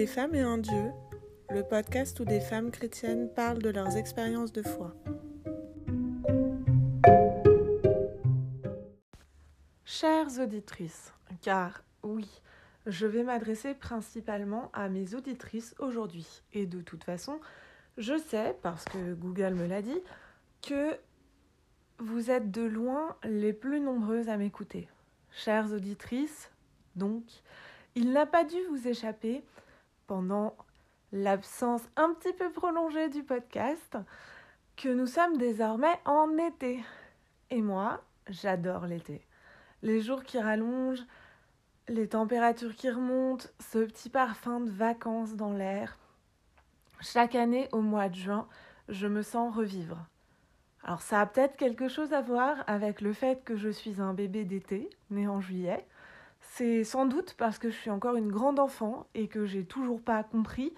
Des femmes et un Dieu, le podcast où des femmes chrétiennes parlent de leurs expériences de foi. Chères auditrices, car oui, je vais m'adresser principalement à mes auditrices aujourd'hui. Et de toute façon, je sais, parce que Google me l'a dit, que vous êtes de loin les plus nombreuses à m'écouter. Chères auditrices, donc, il n'a pas dû vous échapper pendant l'absence un petit peu prolongée du podcast que nous sommes désormais en été. Et moi, j'adore l'été. Les jours qui rallongent, les températures qui remontent, ce petit parfum de vacances dans l'air. Chaque année, au mois de juin, je me sens revivre. Alors ça a peut-être quelque chose à voir avec le fait que je suis un bébé d'été, né en juillet. C'est sans doute parce que je suis encore une grande enfant et que j'ai toujours pas compris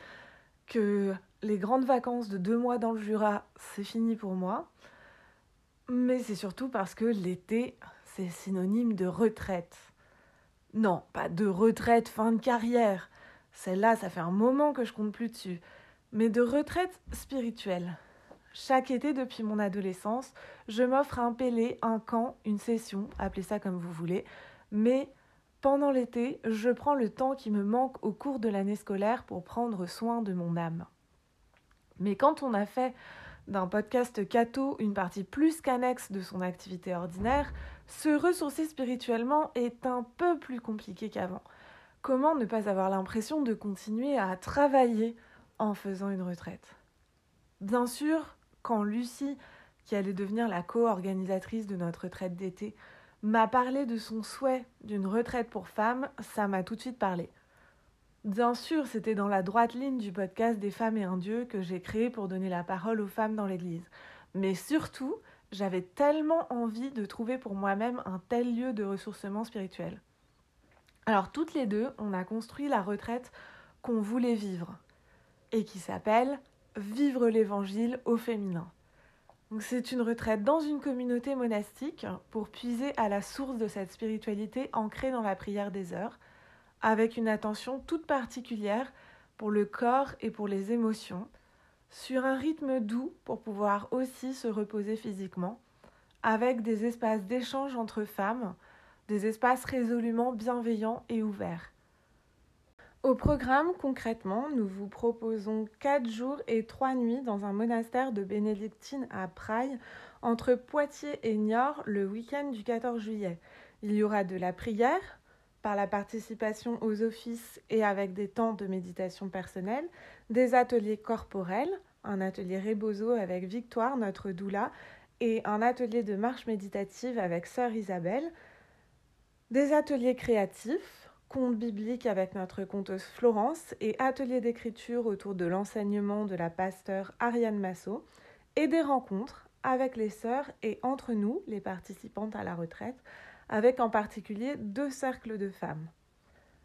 que les grandes vacances de deux mois dans le Jura, c'est fini pour moi. Mais c'est surtout parce que l'été, c'est synonyme de retraite. Non, pas de retraite fin de carrière. Celle-là, ça fait un moment que je compte plus dessus. Mais de retraite spirituelle. Chaque été depuis mon adolescence, je m'offre un pélé, un camp, une session, appelez ça comme vous voulez, mais pendant l'été, je prends le temps qui me manque au cours de l'année scolaire pour prendre soin de mon âme. Mais quand on a fait d'un podcast catho une partie plus qu'annexe de son activité ordinaire, se ressourcer spirituellement est un peu plus compliqué qu'avant. Comment ne pas avoir l'impression de continuer à travailler en faisant une retraite? Bien sûr, quand Lucie, qui allait devenir la co-organisatrice de notre retraite d'été, m'a parlé de son souhait d'une retraite pour femmes, ça m'a tout de suite parlé. Bien sûr, c'était dans la droite ligne du podcast Des femmes et un Dieu que j'ai créé pour donner la parole aux femmes dans l'Église. Mais surtout, j'avais tellement envie de trouver pour moi-même un tel lieu de ressourcement spirituel. Alors toutes les deux, on a construit la retraite qu'on voulait vivre et qui s'appelle Vivre l'Évangile au féminin. C'est une retraite dans une communauté monastique pour puiser à la source de cette spiritualité ancrée dans la prière des heures, avec une attention toute particulière pour le corps et pour les émotions, sur un rythme doux pour pouvoir aussi se reposer physiquement, avec des espaces d'échange entre femmes, des espaces résolument bienveillants et ouverts. Au programme, concrètement, nous vous proposons 4 jours et 3 nuits dans un monastère de bénédictines à Praille, entre Poitiers et Niort, le week-end du 14 juillet. Il y aura de la prière, par la participation aux offices et avec des temps de méditation personnelle, des ateliers corporels, un atelier Rebozo avec Victoire, notre doula, et un atelier de marche méditative avec Sœur Isabelle, des ateliers créatifs, conte biblique avec notre conteuse Florence et atelier d'écriture autour de l'enseignement de la pasteur Ariane Massot et des rencontres avec les sœurs et entre nous, les participantes à la retraite, avec en particulier deux cercles de femmes.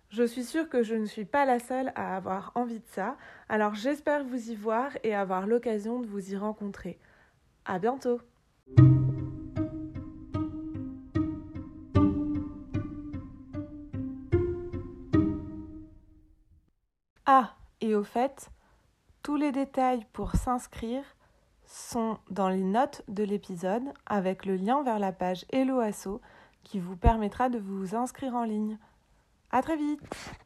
Je suis sûre que je ne suis pas la seule à avoir envie de ça, alors j'espère vous y voir et avoir l'occasion de vous y rencontrer. À bientôt! Ah, et au fait, tous les détails pour s'inscrire sont dans les notes de l'épisode avec le lien vers la page Hello Asso qui vous permettra de vous inscrire en ligne. À très vite!